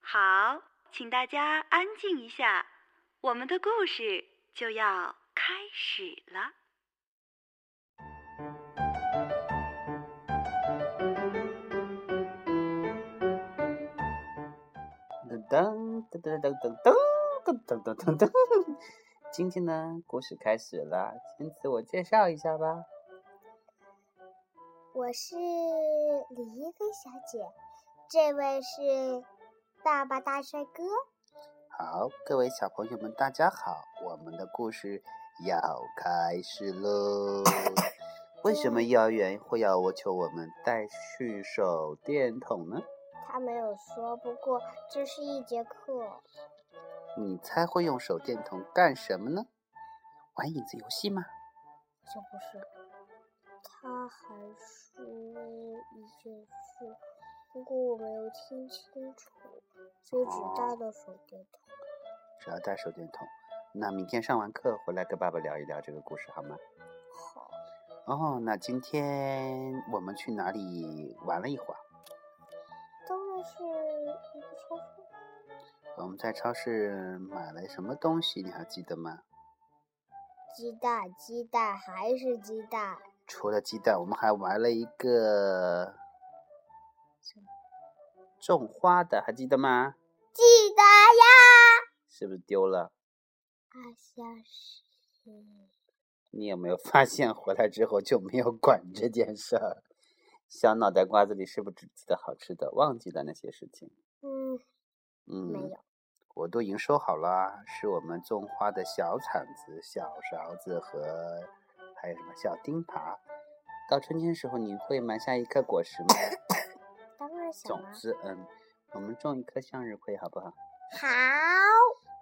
好，请大家安静一下，我们的故事就要开始了。噔噔噔噔噔噔噔噔噔噔噔。今天呢，故事开始了，先自我介绍一下吧。我是李一菲小姐，这位是爸爸大帅哥。好，各位小朋友们，大家好，我们的故事要开始喽。为什么幼儿园会要我求我们带去手电筒呢？他没有说，不过这是一节课。你猜会用手电筒干什么呢？玩影子游戏吗？就不是。他还说一件事，不过我没有听清楚，就只带了手电筒。只要带手电筒，那明天上完课回来跟爸爸聊一聊这个故事好吗？好。哦，那今天我们去哪里玩了一会儿？当然是一个超市。我们在超市买了什么东西？你还记得吗？鸡蛋，鸡蛋，还是鸡蛋。除了鸡蛋，我们还玩了一个种花的，还记得吗？记得呀。是不是丢了？好像是。你有没有发现回来之后就没有管这件事儿？小脑袋瓜子里是不是只记得好吃的，忘记了那些事情？嗯。嗯。没有。我都已经收好了，是我们种花的小铲子、小勺子和还有什么小钉耙。到春天时候，你会埋下一颗果实吗？当然想种子，嗯，我们种一颗向日葵，好不好？好。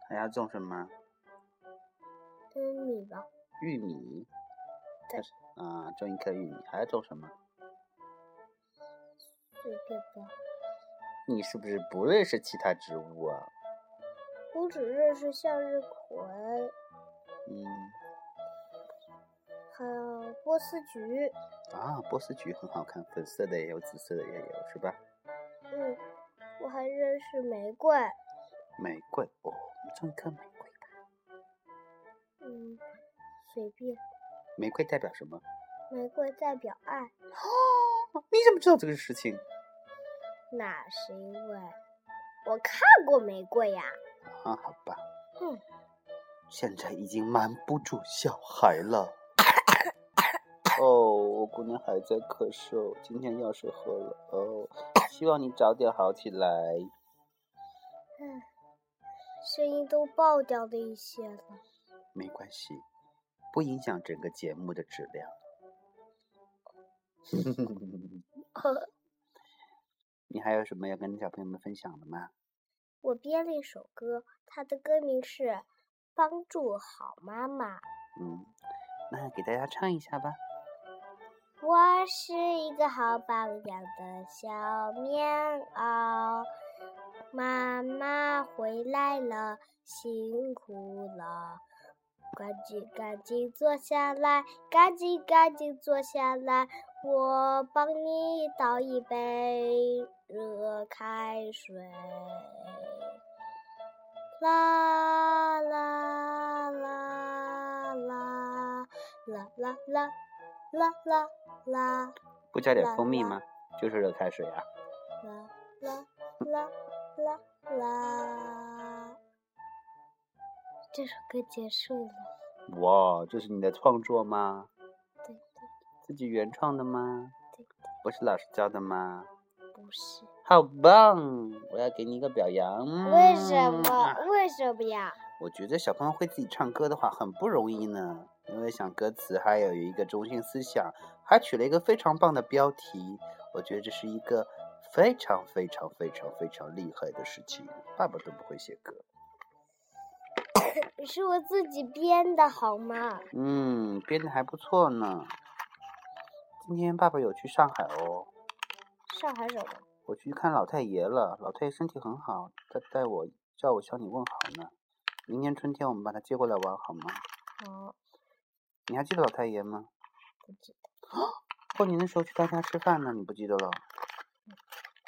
还要种什么？玉米吧。玉米。对。啊，种一颗玉米，还要种什么？随便吧。你是不是不认识其他植物啊？我只认识向日葵。嗯。还有波斯菊。啊，波斯菊很好看，粉色的也有，紫色的也有，是吧？嗯，我还认识玫瑰。玫瑰哦，我们种一颗玫瑰吧。嗯，随便。玫瑰代表什么？玫瑰代表爱。哦，你怎么知道这个事情？那是因为我看过玫瑰呀。啊，好吧。嗯。现在已经瞒不住小孩了。哦，我姑娘还在咳嗽，今天药水喝了。哦，希望你早点好起来。嗯，声音都爆掉了一些了。没关系，不影响整个节目的质量。你还有什么要跟小朋友们分享的吗？我编了一首歌，它的歌名是《帮助好妈妈》。嗯，那给大家唱一下吧。我是一个好榜样的小棉袄，妈妈回来了，辛苦了，赶紧赶紧坐下来，赶紧赶紧坐下来，我帮你倒一杯热开水。啦啦啦啦啦啦啦啦啦。啦，不加点蜂蜜吗？就是热开水啊。啦啦啦啦啦，这首歌结束了。哇，这是你的创作吗？对对。自己原创的吗？对对。不是老师教的吗？不是。好棒！我要给你一个表扬。为什么？为什么呀？我觉得小朋友会自己唱歌的话很不容易呢，因为想歌词还有一个中心思想，还取了一个非常棒的标题。我觉得这是一个非常非常非常非常厉害的事情。爸爸都不会写歌，是我自己编的好吗？嗯，编的还不错呢。今天爸爸有去上海哦。上海什么？我去看老太爷了，老太爷身体很好，他带我叫我向你问好呢。明年春天我们把他接过来玩好吗？好，你还记得老太爷吗？不记得。过年的时候去他家吃饭呢，你不记得了？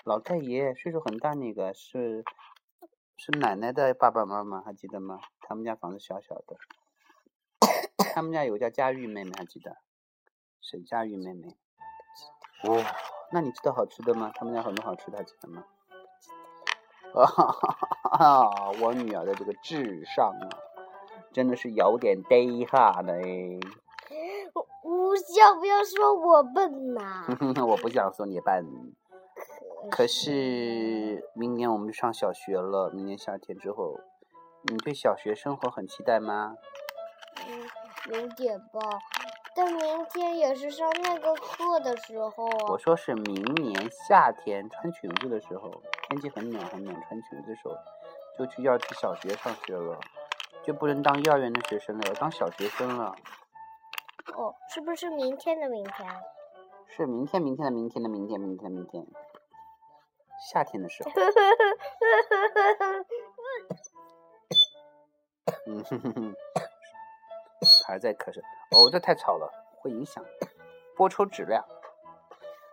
老太爷岁数很大，那个是是奶奶的爸爸妈妈，还记得吗？他们家房子小小的，他们家有个叫佳玉妹妹，还记得？沈佳玉妹妹。哦，那你知道好吃的吗？他们家很多好吃的，还记得吗？啊哈哈哈！我女儿的这个智商啊，真的是有点低下的哎。我要不要说我笨呐？我不想说你笨。可是明年我们就上小学了，明年夏天之后，你对小学生活很期待吗？嗯，有点吧。但明天也是上那个课的时候啊。我说是明年夏天穿裙子的时候，天气很暖很暖，穿裙子的时候，就去要去小学上学了，就不能当幼儿园的学生了，要当小学生了。哦，是不是明天的明天？是明天，明天的明天的明天，明天明天。夏天的时候。嗯哼哼哼，还在咳嗽。哦，这太吵了，会影响播出质量。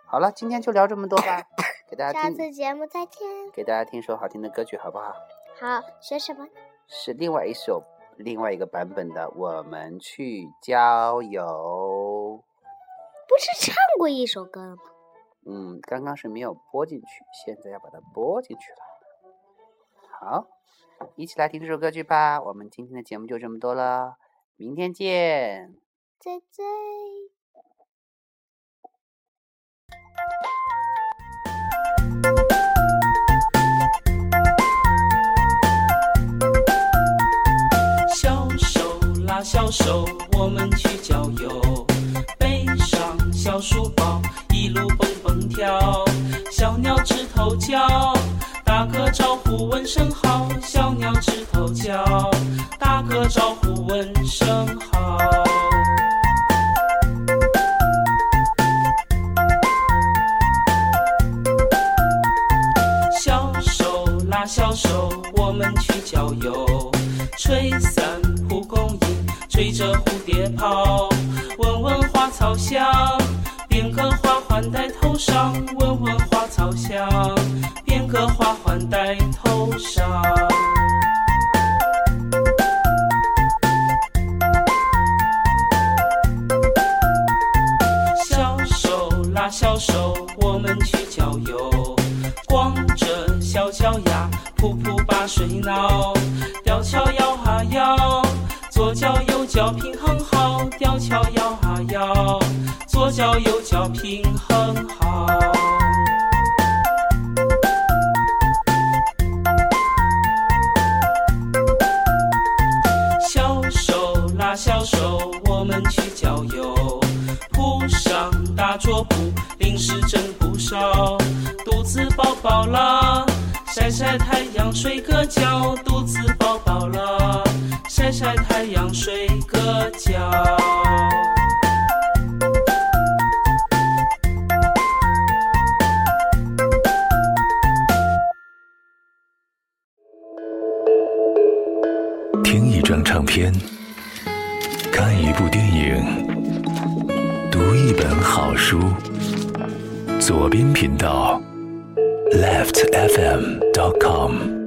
好了，今天就聊这么多吧，给大家下听，次节目再见。给大家听首好听的歌曲，好不好？好，学什么？是另外一首，另外一个版本的《我们去郊游》。不是唱过一首歌了吗？嗯，刚刚是没有播进去，现在要把它播进去了。好，一起来听这首歌曲吧。我们今天的节目就这么多了，明天见。再见。小手拉小手，我们去郊游。背上小书包，问声好。小手拉小手，我们去郊游。吹散蒲公英，吹着蝴蝶跑。闻闻花草香，编个花环戴头上。闻闻花草香，编个花环戴头上。小手，我们去郊游。光着小脚丫，噗噗把水闹。吊桥摇啊摇，左脚右脚平衡好。吊桥摇啊摇，左脚右脚平衡好。饱饱了，晒晒太阳，睡个觉。肚子饱饱了，晒晒太阳，睡个觉。听一张唱片，看一部电影，读一本好书。左边频道，leftfm.com。